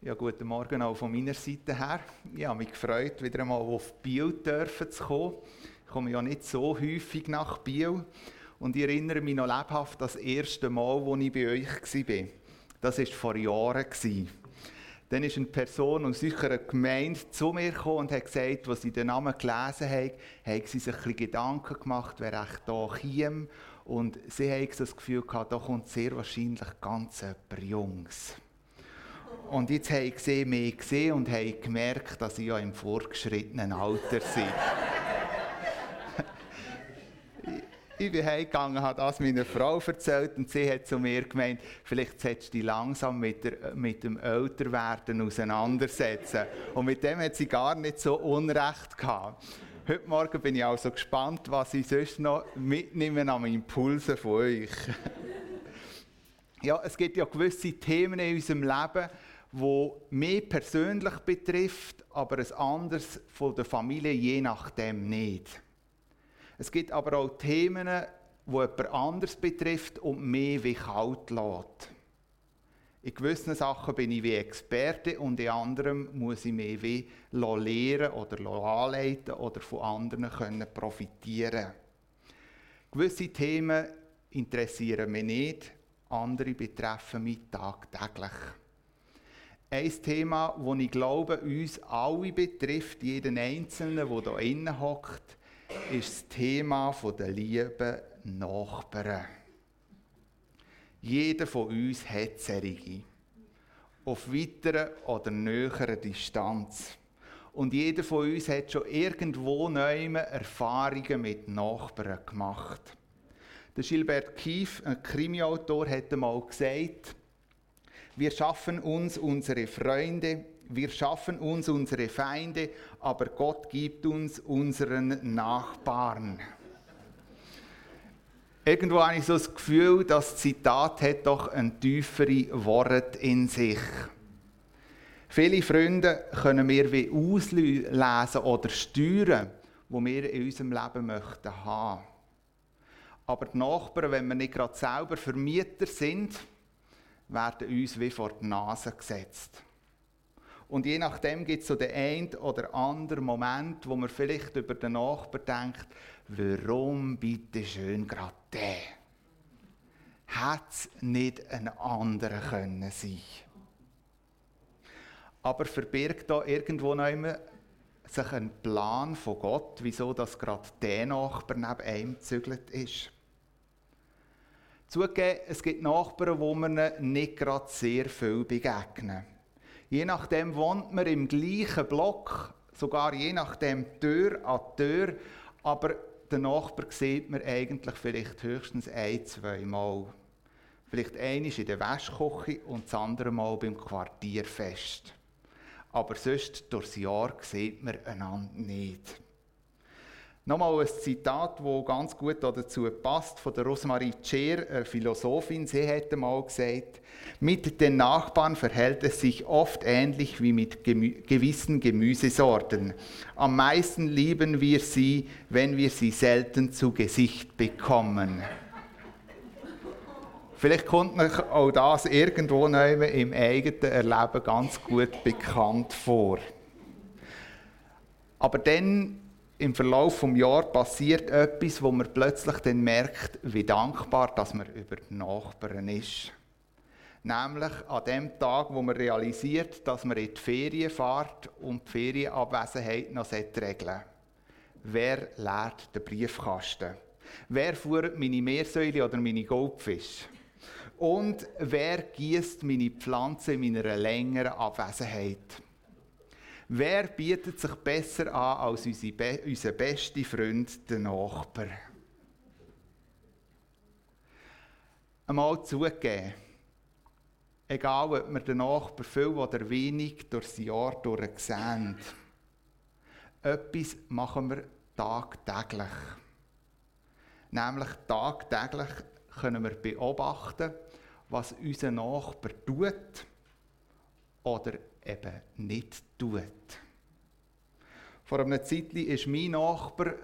Ja, guten Morgen auch von meiner Seite her. Ich habe mich gefreut, wieder einmal auf Biel zu kommen. Ich komme ja nicht so häufig nach Biel. Und ich erinnere mich noch lebhaft das erste Mal, als ich bei euch war. Das war vor Jahren. Dann ist eine Person aus unserer Gemeinde zu mir gekommen und hat gesagt, als sie den Namen gelesen haben, haben sie sich ein bisschen Gedanken gemacht, wer echt hier käme. Und sie haben das Gefühl gehabt, da kommt sehr wahrscheinlich ganz jemand Jungs. Und jetzt haben sie mich gesehen und haben gemerkt, dass ich ja im vorgeschrittenen Alter bin. ich bin heimgegangen, habe das meiner Frau erzählt und sie hat zu mir gemeint, vielleicht solltest du dich langsam mit, der, mit dem Älterwerden auseinandersetzen. Und mit dem hat sie gar nicht so Unrecht gehabt. Heute Morgen bin ich also gespannt, was ich sonst noch mitnehme an Impulsen von euch. ja, es gibt ja gewisse Themen in unserem Leben, wo mich persönlich betrifft, aber ein anderes von der Familie je nachdem nicht. Es gibt aber auch Themen, die jemand anderes betrifft und mich wie kalt lässt. In gewissen Sachen bin ich wie Experte und in anderen muss ich mich wie lehren oder anleiten oder von anderen können profitieren. Gewisse Themen interessieren mich nicht, andere betreffen mich tagtäglich. Ein Thema, das ich glaube, uns alle betrifft, jeden Einzelnen, der hier innen hockt, ist das Thema der lieben Nachbarn. Jeder von uns hat solche. Auf weiterer oder näherer Distanz. Und jeder von uns hat schon irgendwo neue Erfahrungen mit Nachbarn gemacht. Der Gilbert Kief, ein Krimiautor, hat einmal gesagt, wir schaffen uns unsere Freunde, wir schaffen uns unsere Feinde, aber Gott gibt uns unseren Nachbarn. Irgendwo habe ich so das Gefühl, das Zitat hat doch ein tiefere Wort in sich. Viele Freunde können wir wie auslesen oder steuern, wo wir in unserem Leben möchten haben. Aber die Nachbarn, wenn wir nicht gerade selber Vermieter sind, werden uns wie vor die Nase gesetzt. Und je nachdem gibt es so den einen oder anderen Moment, wo man vielleicht über den Nachbarn denkt, warum bitte schön gerade der? Hätte es nicht ein anderer können sein Aber verbirgt da irgendwo noch sich ein Plan von Gott, wieso das gerade der Nachbar neben einem gezügelt ist? Zugegeben, es gibt Nachbarn, wo man nicht gerade sehr viel begegnen. Je nachdem wohnt man im gleichen Block, sogar je nachdem Tür an Tür, aber den Nachbar sieht man eigentlich vielleicht höchstens ein, zwei Mal. Vielleicht eines in der Wäschküche und das andere Mal beim Quartierfest. Aber sonst durchs Jahr sieht man einander nicht. Nochmal ein Zitat, das ganz gut dazu passt, von der Rosemarie Tscher, eine Philosophin. Sie hätte mal gesagt, mit den Nachbarn verhält es sich oft ähnlich wie mit gemü gewissen Gemüsesorten. Am meisten lieben wir sie, wenn wir sie selten zu Gesicht bekommen. Vielleicht kommt euch auch das irgendwo im eigenen Erleben ganz gut bekannt vor. Aber dann im Verlauf des Jahres passiert etwas, wo man plötzlich dann merkt, wie dankbar dass man über die Nachbarn ist. Nämlich an dem Tag, wo man realisiert, dass man in die Ferien fährt und die Ferienabwesenheit noch regeln Wer leert den Briefkasten? Wer fuhrt meine Meersäule oder meine Goldfische? Und wer gießt meine Pflanzen in meiner längeren Abwesenheit? Wer bietet sich besser an als unser bester Freund, der Nachbar? Einmal zugeben, egal ob wir den Nachbar viel oder wenig durchs Jahr durch sehen, etwas machen wir tagtäglich. Nämlich tagtäglich können wir beobachten, was unser Nachbar tut oder eben nicht tut. Vor einer Zeit ist mein Nachbar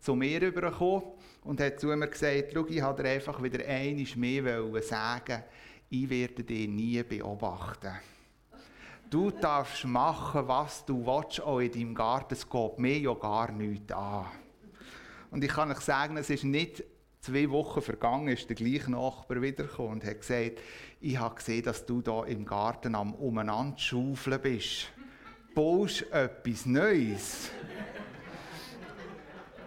zu mir übergekommen und hat zu mir gesagt, schau, ich wollte einfach wieder einmal mehr sagen, ich werde dich nie beobachten. Du darfst machen, was du willst, auch in deinem Garten. Es geht mir ja gar nichts an. Und ich kann euch sagen, es ist nicht zwei Wochen vergangen, ist der gleiche Nachbar wiedergekommen und hat gesagt, ich habe gesehen, dass du da im Garten am umeinander schaufeln bist. Baust etwas Neues?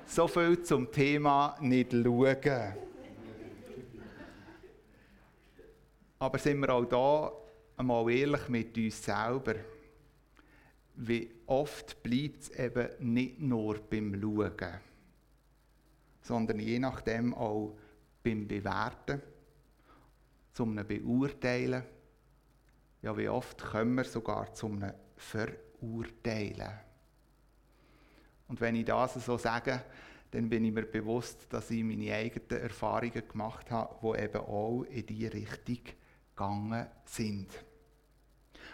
so viel zum Thema nicht schauen. Aber sind wir auch da einmal ehrlich mit uns selber? Wie oft bleibt es eben nicht nur beim Schauen, sondern je nachdem auch beim Bewerten, zum Beurteilen. Ja, wie oft kommen wir sogar zum Verurteilen. Und wenn ich das so sage, dann bin ich mir bewusst, dass ich meine eigenen Erfahrungen gemacht habe, die eben auch in diese Richtung gegangen sind.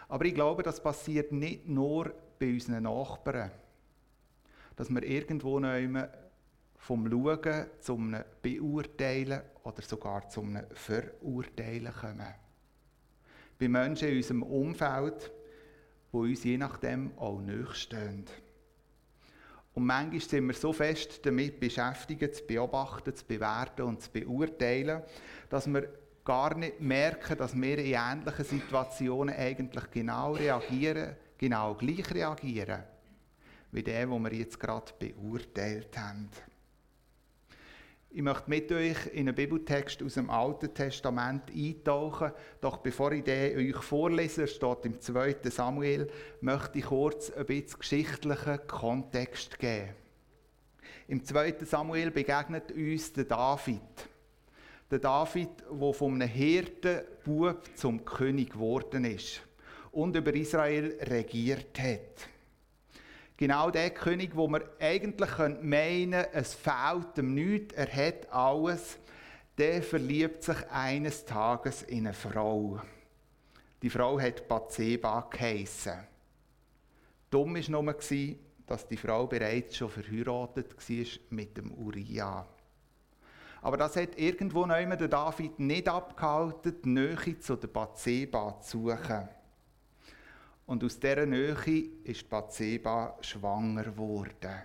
Aber ich glaube, das passiert nicht nur bei unseren Nachbarn. Dass wir irgendwo nehmen vom Schauen zum Beurteilen oder sogar zum Verurteilen kommen. Bei Menschen in unserem Umfeld, die uns je nachdem auch nachstehen. Und manchmal sind wir so fest damit beschäftigt, zu beobachten, zu bewerten und zu beurteilen, dass wir gar nicht merken, dass wir in ähnlichen Situationen eigentlich genau reagieren, genau gleich reagieren, wie der, wo wir jetzt gerade beurteilt haben. Ich möchte mit euch in einen Bibeltext aus dem Alten Testament eintauchen. Doch bevor ich den euch vorlese, steht im 2. Samuel, möchte ich kurz ein bisschen geschichtlichen Kontext geben. Im 2. Samuel begegnet uns der David. Der David, der von einem Hirtenbub zum König geworden ist und über Israel regiert hat. Genau der König, wo man eigentlich meinen könnte, es fehlt ihm nichts, er hat alles, der verliebt sich eines Tages in eine Frau. Die Frau hat Bathseba geheissen. Dumm war nur, dass die Frau bereits schon verheiratet war mit dem Uriah. Aber das hat irgendwo der David nicht abgehalten, die Nähe zu der Bathseba zu suchen. Und aus dieser Nähe ist Bathseba schwanger geworden.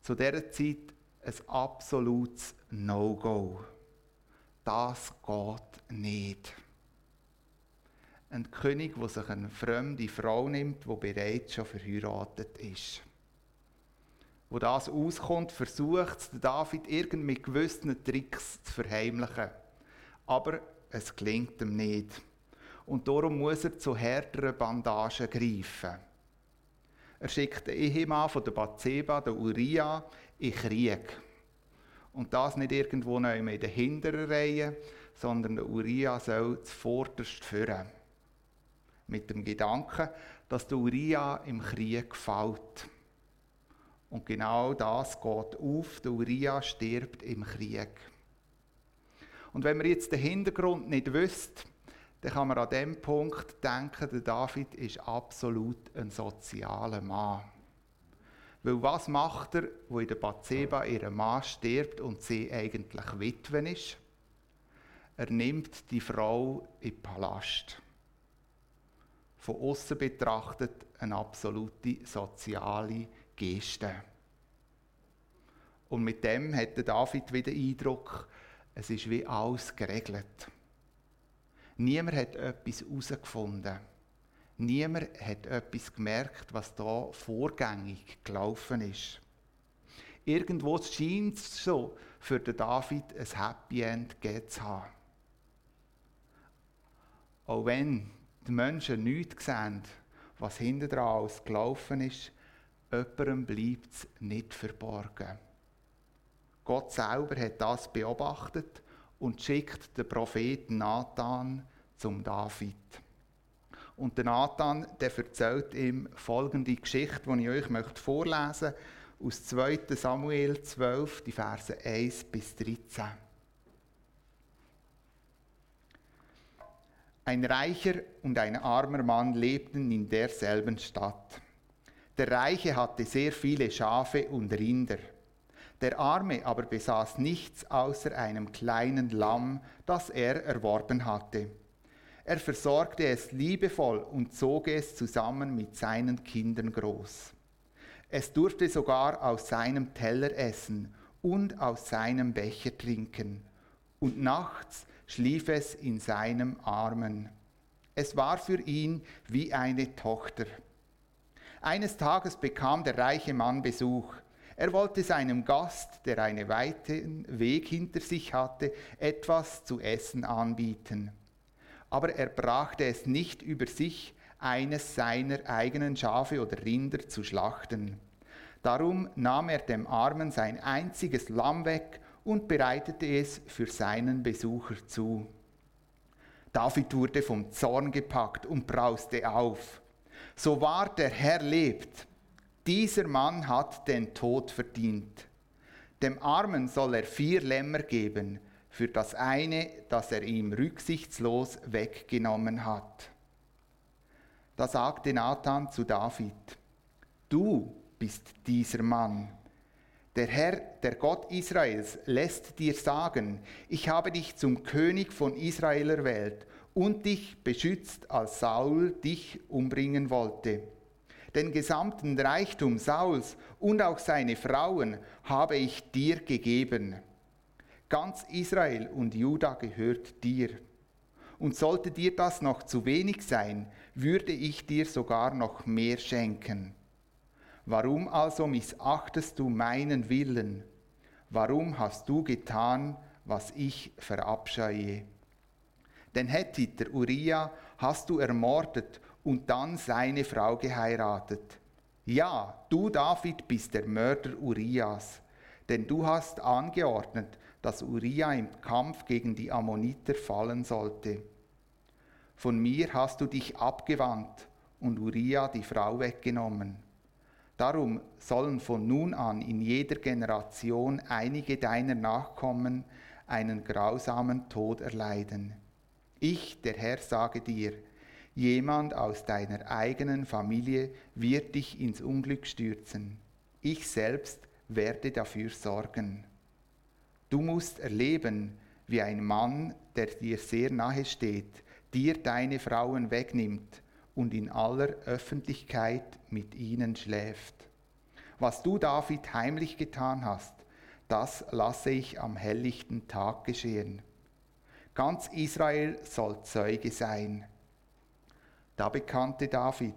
Zu dieser Zeit ein absolutes No-Go. Das geht nicht. Ein König, der sich eine fremde Frau nimmt, die bereits schon verheiratet ist. Wo das auskommt, versucht David irgendwie mit gewissen Tricks zu verheimlichen. Aber es gelingt ihm nicht und darum muss er zu härteren Bandagen greifen. Er schickt den Ehemann von der Bathseba, den Uriah, in Krieg. Und das nicht irgendwo in der hinteren Reihe, sondern der Uriah soll zuvorderst führen. Mit dem Gedanken, dass der Uriah im Krieg fällt. Und genau das geht auf, der Uriah stirbt im Krieg. Und wenn man jetzt den Hintergrund nicht wüsste, dann kann man an dem Punkt denken, der David ist absolut ein sozialer Mann. Weil was macht er, wo in der Bathseba ihr Mann stirbt und sie eigentlich Witwe ist? Er nimmt die Frau in den Palast. Von außen betrachtet eine absolute soziale Geste. Und mit dem hat David wieder Eindruck, es ist wie alles geregelt. Niemand hat etwas herausgefunden. Niemand hat etwas gemerkt, was da vorgängig gelaufen ist. Irgendwo scheint es so für den David ein Happy End zu haben. Auch wenn die Menschen nichts sehen, was hinter dran gelaufen ist, jemandem bleibt es nicht verborgen. Gott selber hat das beobachtet und schickt den Propheten Nathan zum David. Und der Nathan, der erzählt ihm folgende Geschichte, die ich euch möchte vorlesen möchte, aus 2. Samuel 12, die Verse 1 bis 13. Ein reicher und ein armer Mann lebten in derselben Stadt. Der Reiche hatte sehr viele Schafe und Rinder. Der Arme aber besaß nichts außer einem kleinen Lamm, das er erworben hatte. Er versorgte es liebevoll und zog es zusammen mit seinen Kindern groß. Es durfte sogar aus seinem Teller essen und aus seinem Becher trinken. Und nachts schlief es in seinem Armen. Es war für ihn wie eine Tochter. Eines Tages bekam der reiche Mann Besuch. Er wollte seinem Gast, der einen weiten Weg hinter sich hatte, etwas zu essen anbieten. Aber er brachte es nicht über sich, eines seiner eigenen Schafe oder Rinder zu schlachten. Darum nahm er dem Armen sein einziges Lamm weg und bereitete es für seinen Besucher zu. David wurde vom Zorn gepackt und brauste auf. So wahr der Herr lebt, dieser Mann hat den Tod verdient. Dem Armen soll er vier Lämmer geben für das eine, das er ihm rücksichtslos weggenommen hat. Da sagte Nathan zu David, du bist dieser Mann. Der Herr, der Gott Israels, lässt dir sagen, ich habe dich zum König von Israel erwählt und dich beschützt, als Saul dich umbringen wollte. Den gesamten Reichtum Sauls und auch seine Frauen habe ich dir gegeben. Ganz Israel und Juda gehört dir. Und sollte dir das noch zu wenig sein, würde ich dir sogar noch mehr schenken. Warum also missachtest du meinen Willen? Warum hast du getan, was ich verabscheue? Den Hethiter Uriah hast du ermordet und dann seine Frau geheiratet. Ja, du David bist der Mörder Urias, denn du hast angeordnet, dass Uriah im Kampf gegen die Ammoniter fallen sollte. Von mir hast du dich abgewandt und Uriah die Frau weggenommen. Darum sollen von nun an in jeder Generation einige deiner Nachkommen einen grausamen Tod erleiden. Ich, der Herr, sage dir, jemand aus deiner eigenen Familie wird dich ins Unglück stürzen. Ich selbst werde dafür sorgen. Du musst erleben, wie ein Mann, der dir sehr nahe steht, dir deine Frauen wegnimmt und in aller Öffentlichkeit mit ihnen schläft. Was du, David, heimlich getan hast, das lasse ich am helllichten Tag geschehen. Ganz Israel soll Zeuge sein. Da bekannte David,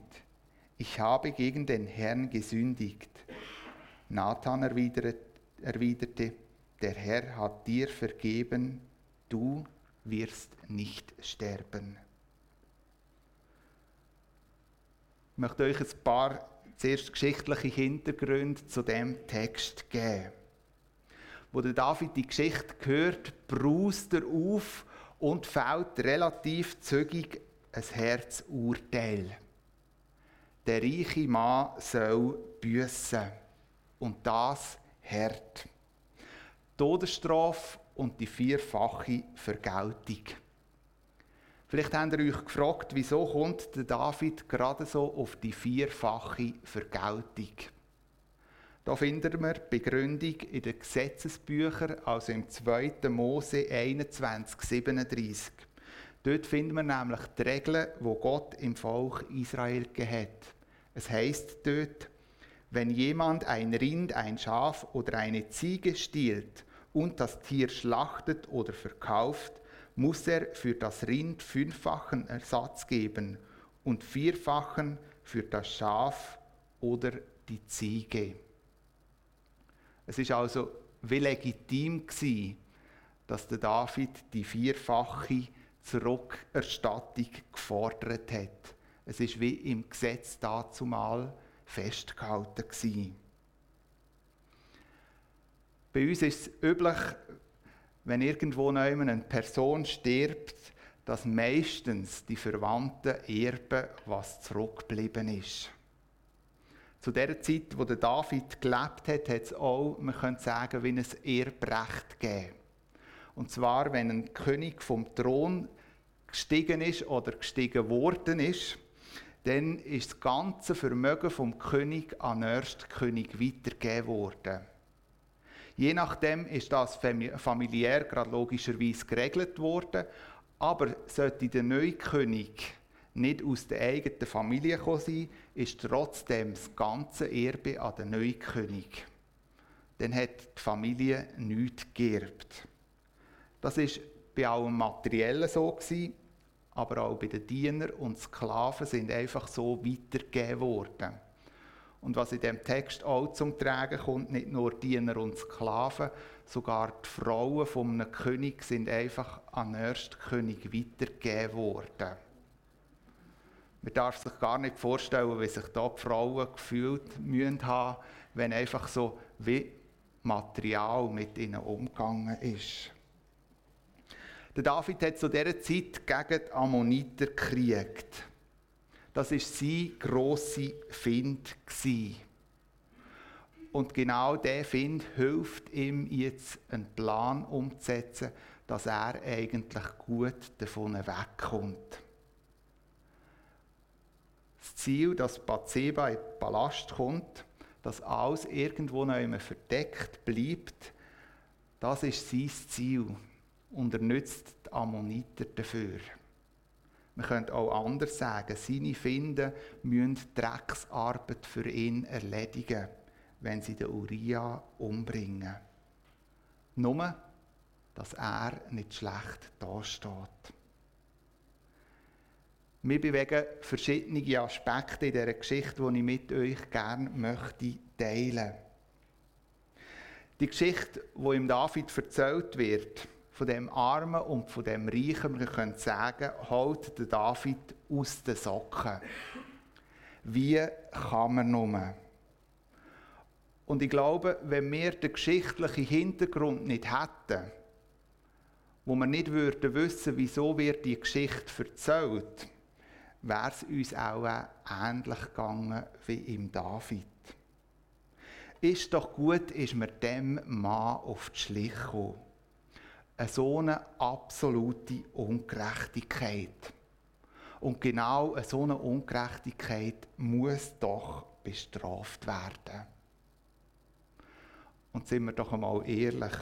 ich habe gegen den Herrn gesündigt. Nathan erwiderte, der Herr hat dir vergeben, du wirst nicht sterben. Ich möchte euch ein paar zuerst geschichtliche Hintergründe zu dem Text geben. Wo der David die Geschichte hört, braust er auf und fällt relativ zügig ein Herzurteil. Der reiche Mann soll büssen und das hart. Todesstrafe und die vierfache Vergeltung. Vielleicht habt ihr euch gefragt, wieso kommt der David gerade so auf die vierfache Vergeltung? Da finden wir Begründung in den Gesetzesbüchern, also im 2. Mose 21, 37. Dort finden wir nämlich die Regeln, wo Gott im Volk Israel gegeben hat. Es heißt dort, wenn jemand ein Rind, ein Schaf oder eine Ziege stiehlt und das Tier schlachtet oder verkauft, muss er für das Rind fünffachen Ersatz geben und vierfachen für das Schaf oder die Ziege. Es ist also wie legitim gewesen, dass der David die vierfache Zurückerstattung gefordert hat. Es ist wie im Gesetz dazumal festgehalten gewesen. Bei uns ist es üblich, wenn irgendwo eine Person stirbt, dass meistens die Verwandten erben, was zurückgeblieben ist. Zu der Zeit, wo der David gelebt hat, hat es auch, man könnte sagen, wie ein Erbrecht gegeben. Und zwar, wenn ein König vom Thron gestiegen ist oder gestiegen worden ist, dann ist das ganze Vermögen vom König an den ersten König weitergegeben worden. Je nachdem ist das familiär gerade logischerweise geregelt worden, Aber sollte der neue König nicht aus der eigenen Familie gekommen sein, ist trotzdem das ganze Erbe an den neuen König. Dann hat die Familie nichts geerbt. Das ist bei allem Materiellen so aber auch bei den Dienern und Sklaven sind einfach so weitergegeben worden. Und was in dem Text auch zum Tragen kommt, nicht nur Diener und Sklaven, sogar die Frauen einem König sind einfach an den ersten König weitergegeben worden. Man darf sich gar nicht vorstellen, wie sich da die Frauen gefühlt haben, wenn einfach so wie Material mit ihnen umgegangen ist. Der David hat zu dieser Zeit gegen die Ammoniter gekriegt. Das war sein grosser Find. Und genau dieser Find hilft ihm jetzt, einen Plan umzusetzen, dass er eigentlich gut davon wegkommt. Das Ziel, dass Bathseba in den Palast kommt, dass alles irgendwo noch verdeckt bleibt, das ist sein Ziel und er nützt die Ammoniter dafür. Man könnte auch anders sagen, seine Finden müssen Drecksarbeit für ihn erledigen, wenn sie den Uriah umbringen. Nur, dass er nicht schlecht dasteht. Wir bewegen verschiedene Aspekte in dieser Geschichte, die ich mit euch gerne möchte teilen. Die Geschichte, die ihm David erzählt wird, von dem Armen und von dem Reichen, wir können sagen, holt der David aus den Socken. Wie kann man nur? Und ich glaube, wenn wir den geschichtlichen Hintergrund nicht hätten, wo wir nicht würden wissen, wieso wird die Geschichte erzählt, wäre es uns auch ähnlich gegangen wie im David. Ist doch gut, ist mir dem Mann auf die Schliche gekommen eine so eine absolute Ungerechtigkeit. Und genau so eine Ungerechtigkeit muss doch bestraft werden. Und sind wir doch einmal ehrlich,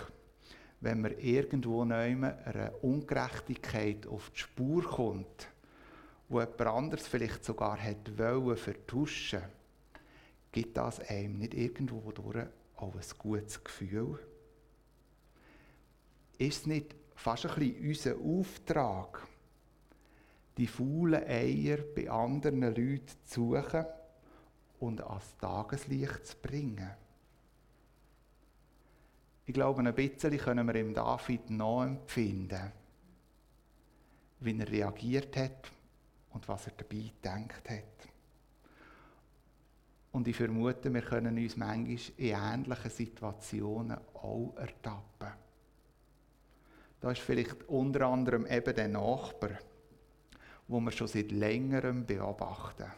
wenn man irgendwo eine Ungerechtigkeit auf die Spur kommt, wo jemand anderes vielleicht sogar hätte wollen vertuschen, gibt das einem nicht irgendwo durch auch ein gutes Gefühl? Ist es nicht fast ein bisschen unser Auftrag, die faulen Eier bei anderen Leuten zu suchen und ans Tageslicht zu bringen? Ich glaube, ein bisschen können wir im David nachempfinden, wie er reagiert hat und was er dabei gedacht hat. Und ich vermute, wir können uns manchmal in ähnlichen Situationen auch ertappen. Da ist vielleicht unter anderem eben der Nachbar, wo wir schon seit längerem beobachten.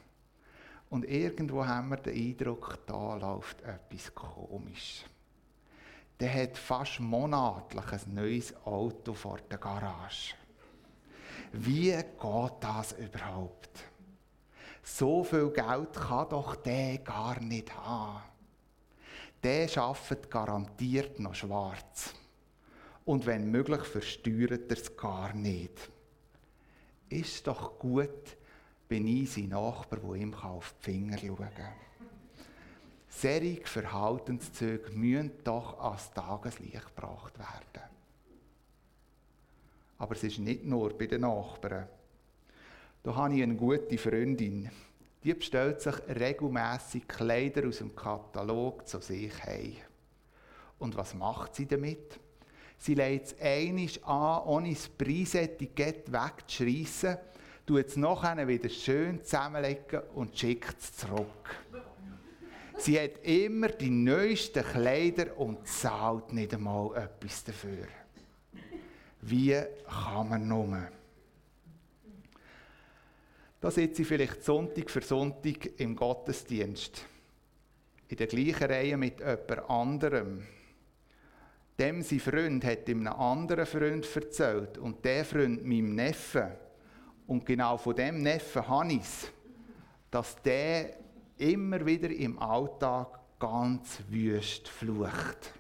Und irgendwo haben wir den Eindruck, da läuft etwas komisch. Der hat fast monatlich ein neues Auto vor der Garage. Wie geht das überhaupt? So viel Geld kann doch der gar nicht haben. Der schafft garantiert noch schwarz und wenn möglich versteuert er es gar nicht. Ist doch gut, bin ich sein Nachbar, der ihm auf die Finger schauen kann. Verhaltenszüge müssen doch ans Tageslicht gebracht werden. Aber es ist nicht nur bei den Nachbarn. Da habe ich eine gute Freundin. Die bestellt sich regelmäßig Kleider aus dem Katalog zu sich heim. Und was macht sie damit? Sie legt es einisch an, ohne das Preisetikett wegzuschreissen, tut es nachher wieder schön zusammenlegen und schickt es zurück. Sie hat immer die neuesten Kleider und zahlt nicht einmal etwas dafür. Wie kann man nur? Da sitze ich vielleicht Sonntag für Sonntag im Gottesdienst. In der gleichen Reihe mit jemand anderem. Dem sein Freund hat ihm einem anderen Freund erzählt und der Freund meinem Neffen. Und genau von dem Neffen habe ich es, dass der immer wieder im Alltag ganz wüst flucht.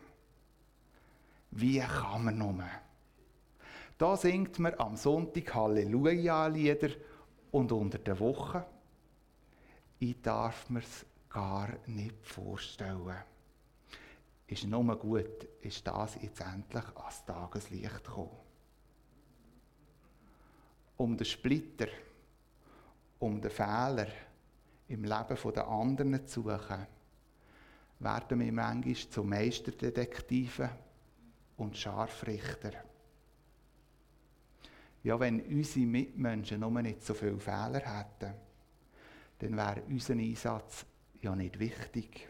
Wie kann man nur? Da singt man am Sonntag Halleluja-Lieder und unter der Woche, ich darf mir's gar nicht vorstellen. Ist nur gut, ist das jetzt endlich ans Tageslicht gekommen. Um den Splitter, um den Fehler im Leben der anderen zu suchen, werden wir manchmal zu Meisterdetektiven und Scharfrichter. Ja, wenn unsere Mitmenschen nur nicht so viele Fehler hätten, dann wäre unser Einsatz ja nicht wichtig.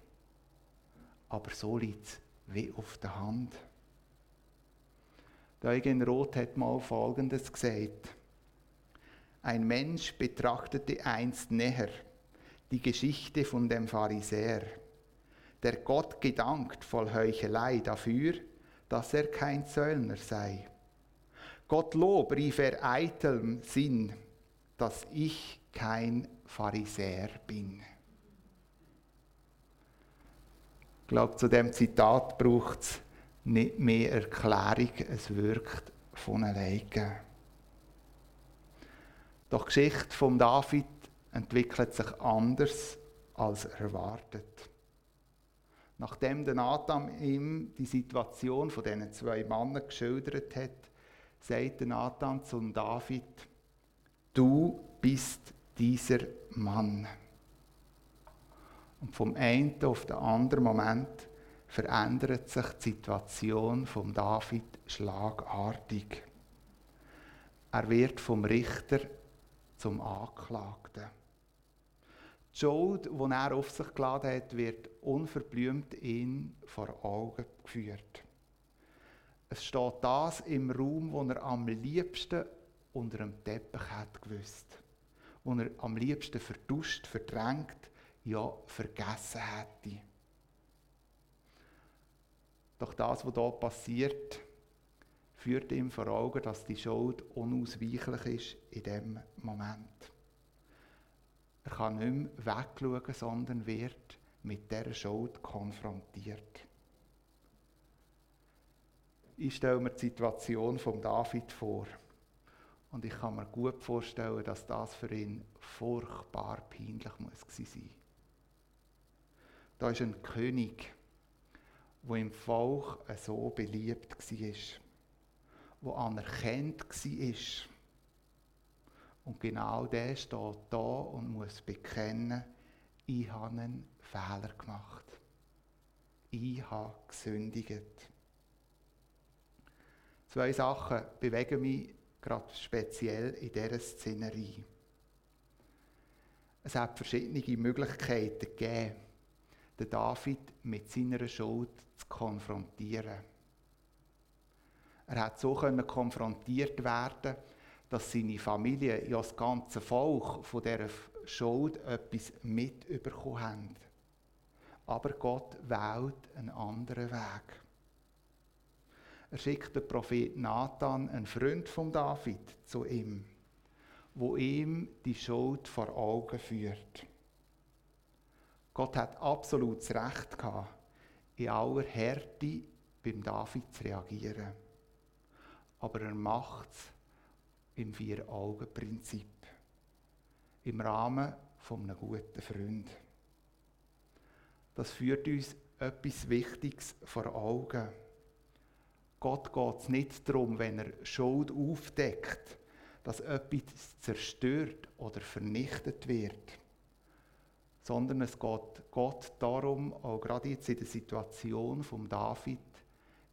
Aber so liegt es wie auf der Hand. Der Eugen Roth hat mal Folgendes gesagt. Ein Mensch betrachtete einst näher die Geschichte von dem Pharisäer, der Gott gedankt voll Heuchelei dafür, dass er kein Zöllner sei. Gottlob rief er eitelm Sinn, dass ich kein Pharisäer bin. Ich glaube, zu dem Zitat braucht es nicht mehr Erklärung, es wirkt von alleine. Doch die Geschichte von David entwickelt sich anders als erwartet. Nachdem der Nathan ihm die Situation von diesen zwei Männern geschildert hat, sagte Nathan zu David, du bist dieser Mann. Und vom einen auf den anderen Moment verändert sich die Situation von David schlagartig. Er wird vom Richter zum Anklagten. Die Schuld, die er auf sich geladen hat, wird unverblümt ihn vor Augen geführt. Es steht das im Raum, wo er am liebsten unter dem Teppich hat gewusst. Wo er am liebsten verduscht, verdrängt, ja vergessen hätte. Doch das, was hier passiert, führt ihm vor Augen, dass die Schuld unausweichlich ist in dem Moment. Er kann nicht mehr wegschauen, sondern wird mit dieser Schuld konfrontiert. Ich stelle mir die Situation von David vor. Und ich kann mir gut vorstellen, dass das für ihn furchtbar peinlich muss sein. Da ist ein König, wo im Volk so beliebt war, wo anerkannt war. Und genau der steht da und muss bekennen, ich habe einen Fehler gemacht. Ich habe gesündigt. Zwei Sachen bewegen mich gerade speziell in dieser Szenerie. Es hat verschiedene Möglichkeiten gegeben, den David mit seiner Schuld zu konfrontieren. Er hat so konfrontiert werden, dass seine Familie, ja das ganze Volk von dieser Schuld etwas mitbekommen haben. Aber Gott wählt einen anderen Weg. Er schickt den Prophet Nathan, einen Freund von David, zu ihm, wo ihm die Schuld vor Augen führt. Gott hat absolutes Recht gehabt, in aller Härte beim David zu reagieren. Aber er macht es im Vier-Augen-Prinzip, im Rahmen von einem guten Freund. Das führt uns etwas Wichtiges vor Augen. Gott geht es nicht darum, wenn er Schuld aufdeckt, dass etwas zerstört oder vernichtet wird, sondern es geht Gott darum, auch gerade jetzt in der Situation von David,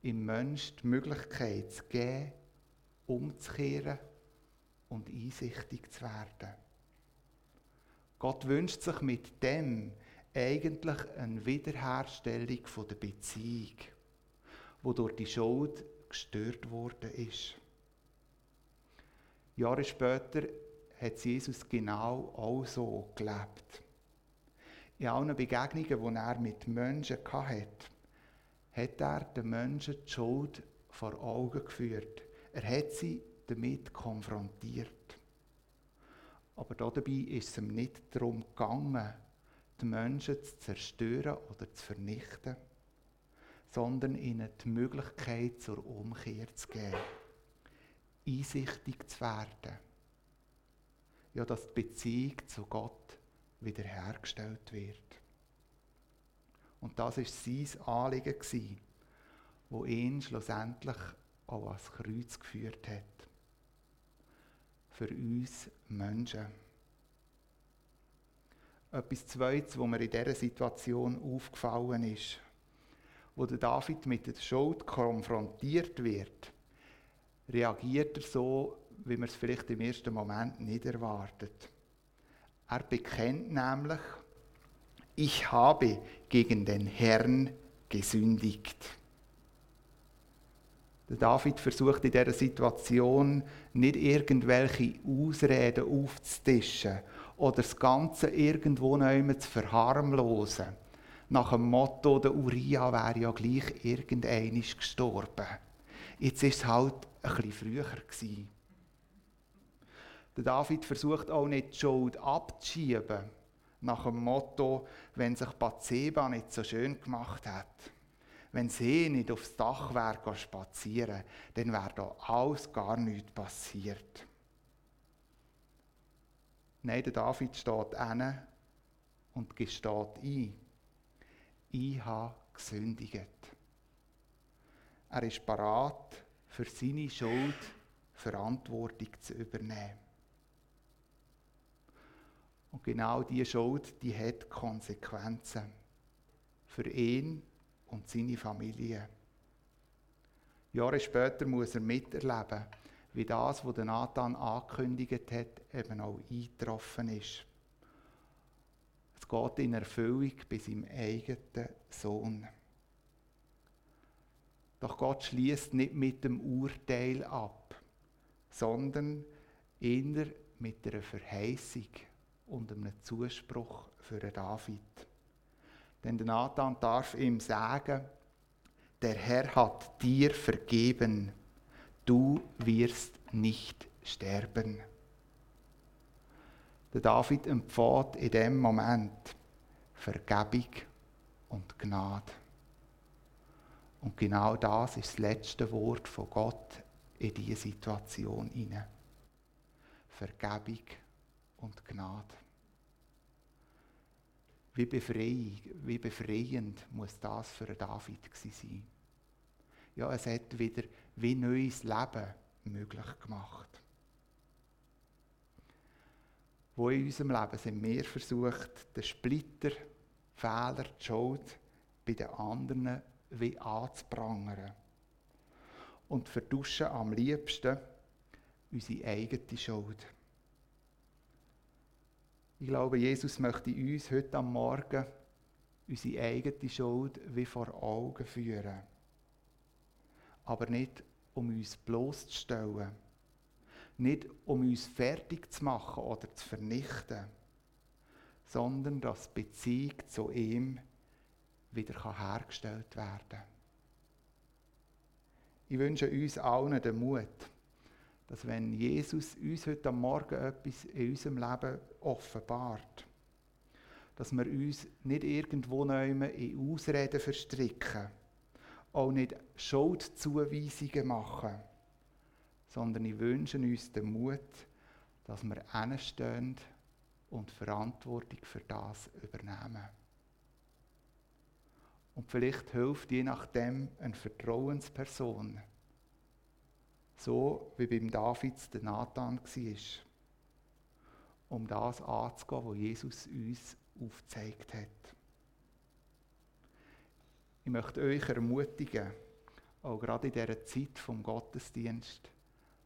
im Mensch die Möglichkeit zu geben, umzukehren und einsichtig zu werden. Gott wünscht sich mit dem eigentlich eine Wiederherstellung der Beziehung wo durch die Schuld gestört worden ist. Jahre später hat Jesus genau auch so gelebt. In allen Begegnungen, die er mit Menschen hatte, hat er den Menschen die Schuld vor Augen geführt. Er hat sie damit konfrontiert. Aber dabei ist es ihm nicht darum gegangen, die Menschen zu zerstören oder zu vernichten sondern ihnen die Möglichkeit zur Umkehr zu geben. einsichtig zu werden. Ja, dass die Beziehung zu Gott wiederhergestellt wird. Und das war sein Anliegen, wo ihn schlussendlich auch ans Kreuz geführt hat. Für uns Menschen. Etwas Zweites, wo mir in dieser Situation aufgefallen ist, wo der David mit der Schuld konfrontiert wird, reagiert er so, wie man es vielleicht im ersten Moment nicht erwartet. Er bekennt nämlich, ich habe gegen den Herrn gesündigt. Der David versucht in dieser Situation nicht irgendwelche Ausreden aufzutischen oder das Ganze irgendwo neu zu verharmlosen. Nach dem Motto, der Uriah wäre ja gleich irgendeinisch gestorben. Jetzt ist es halt ein bisschen früher gewesen. Der David versucht auch nicht die Schuld abzuschieben. Nach dem Motto, wenn sich Bathseba nicht so schön gemacht hat. Wenn sie nicht aufs Dach wäre spazieren, dann wäre da alles gar nichts passiert. Nein, der David steht hin und gesteht ein. Ich habe gesündigt. Er ist parat, für seine Schuld Verantwortung zu übernehmen. Und genau diese Schuld, die hat Konsequenzen für ihn und seine Familie. Jahre später muss er miterleben, wie das, was Nathan angekündigt hat, eben auch eingetroffen ist. Es geht in Erfüllung bei seinem eigenen Sohn. Doch Gott schließt nicht mit dem Urteil ab, sondern eher mit einer Verheißung und einem Zuspruch für David. Denn Nathan darf ihm sagen, der Herr hat dir vergeben, du wirst nicht sterben. Der David empfiehlt in dem Moment Vergebung und Gnade. Und genau das ist das letzte Wort von Gott in diese Situation hinein. Vergebung und Gnade. Wie, befrei, wie befreiend muss das für David sein? Ja, es hat wieder wie neues Leben möglich gemacht. Wo in unserem Leben sind wir versucht, den Splitter, Fehler, die Schuld bei den anderen wie anzuprangern. Und verduschen am liebsten unsere eigene Schuld. Ich glaube, Jesus möchte uns heute am Morgen unsere eigene Schuld wie vor Augen führen. Aber nicht, um uns bloßzustellen. Nicht, um uns fertig zu machen oder zu vernichten. Sondern, dass die Beziehung zu ihm wieder hergestellt werden kann. Ich wünsche uns allen den Mut, dass wenn Jesus uns heute am Morgen etwas in unserem Leben offenbart, dass wir uns nicht irgendwo in Ausreden verstricken, auch nicht Schuldzuweisungen machen, sondern ich wünsche uns den Mut, dass wir hinstehen und Verantwortung für das übernehmen. Und vielleicht hilft je nachdem eine Vertrauensperson, so wie beim David der Nathan war. Um das anzugehen, was Jesus uns aufgezeigt hat. Ich möchte euch ermutigen, auch gerade in dieser Zeit vom Gottesdienst,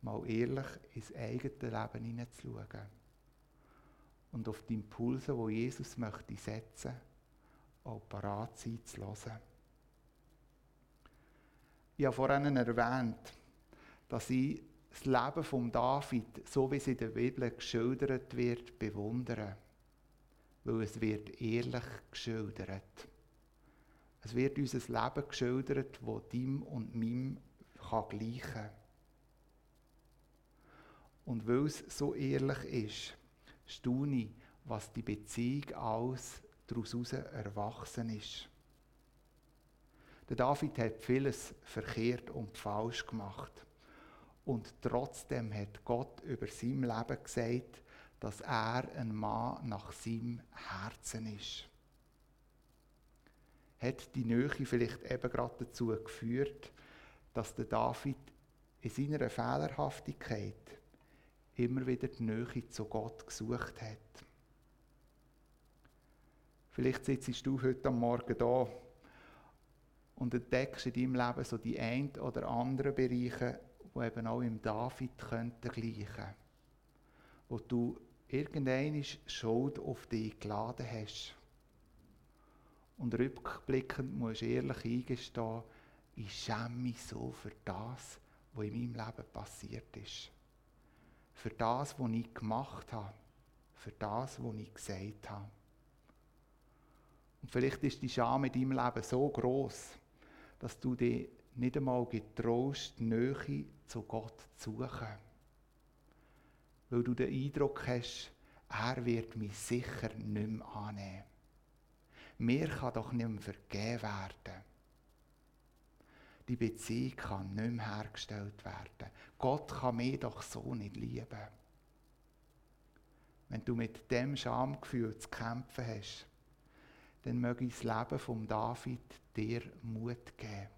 mal ehrlich ins eigene Leben hineinzuschauen. Und auf die Impulse, die Jesus möchte setzen, auch parat sein zu hören. Ich habe vorhin erwähnt, dass ich das Leben von David, so wie es in der Bibel geschildert wird, bewundere. Weil es wird ehrlich geschildert. Es wird unser Leben geschildert, das deinem und meinem kann gleichen kann. Und weil es so ehrlich ist, staune ich, was die Beziehung alles daraus erwachsen ist. Der David hat vieles verkehrt und falsch gemacht. Und trotzdem hat Gott über sein Leben gesagt, dass er ein Mann nach seinem Herzen ist. Hat die Nähe vielleicht eben gerade dazu geführt, dass der David in seiner Fehlerhaftigkeit immer wieder die Nähe zu Gott gesucht hat. Vielleicht sitzt du heute am Morgen da und entdeckst in deinem Leben so die ein oder anderen Bereiche, die eben auch im David könnten gleichen, wo du irgendeine Schuld auf dich geladen hast. Und rückblickend musst du ehrlich eingestehen, ich schäme mich so für das, was in meinem Leben passiert ist. Für das, was ich gemacht habe. Für das, was ich gesagt habe. Und vielleicht ist die Scham in deinem Leben so groß, dass du dich nicht einmal getraust, Nähe zu Gott zu suchen. Weil du den Eindruck hast, er wird mich sicher nicht mehr annehmen. Mir kann doch nicht mehr vergeben werden. Die Beziehung kann nicht mehr hergestellt werden. Gott kann mich doch so nicht lieben. Wenn du mit dem Schamgefühl zu kämpfen hast, dann möge das Leben von David dir Mut geben.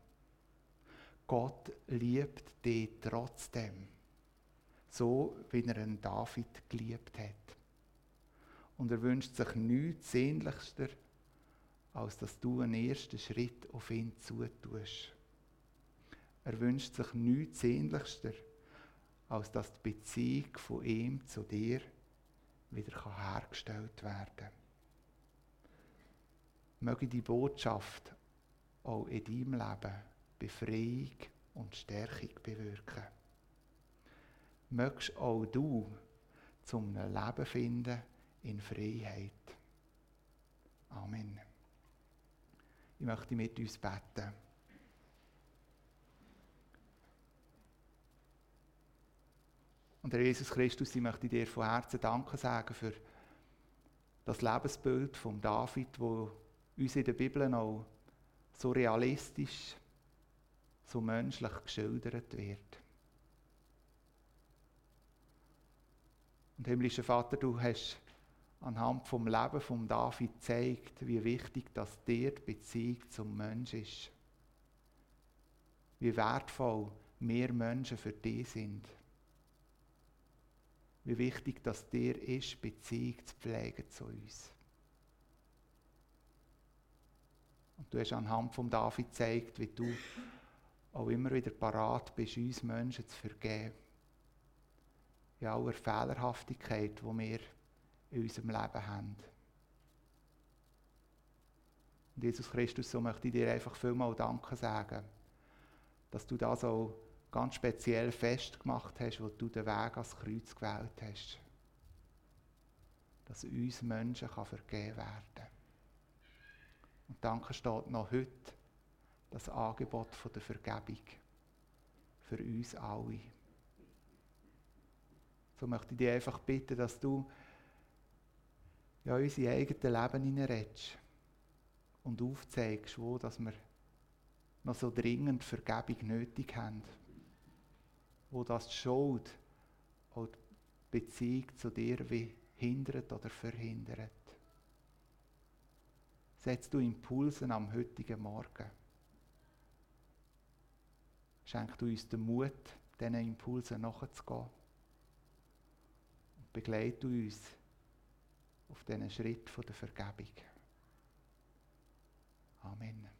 Gott liebt dich trotzdem, so wie er einen David geliebt hat. Und er wünscht sich nichts sehnlichster, als dass du einen ersten Schritt auf ihn zutust. Er wünscht sich nichts sehnlichster, als dass die Beziehung von ihm zu dir wieder hergestellt werden kann. Möge die Botschaft auch in deinem Leben Befreiung und Stärkung bewirken. Mögst auch du zum Leben finden in Freiheit. Amen. Ich möchte mit uns beten. Und Herr Jesus Christus, ich möchte dir von Herzen Danke sagen für das Lebensbild von David, wo uns in der Bibel auch so realistisch, so menschlich geschildert wird. Und himmlischer Vater, du hast anhand vom Leben von David gezeigt, wie wichtig das dir die Beziehung zum Mensch ist. Wie wertvoll wir Menschen für dich sind. Wie wichtig das dir ist, Beziehung zu pflegen zu uns. Und du hast anhand von David gezeigt, wie du auch immer wieder parat bist, uns Menschen zu vergeben. In aller Fehlerhaftigkeit, die wir in unserem Leben haben. Und Jesus Christus, so möchte ich dir einfach vielmal Danke sagen, dass du das auch ganz speziell festgemacht hast, wo du den Weg ans Kreuz gewählt hast. Dass uns Menschen vergeben werden kann. Und danke steht noch heute das Angebot von der Vergebung für uns alle. So möchte ich dich einfach bitten, dass du ja unser eigenes Leben hineinredest und aufzeigst, wo dass wir noch so dringend Vergebung nötig haben. Wo das die Schuld auch die Beziehung zu dir wie hindert oder verhindert setzt du Impulsen am heutigen Morgen. Schenk du uns den Mut, diesen Impulsen nachzugehen. Und begleite uns auf diesen Schritt der Vergebung. Amen.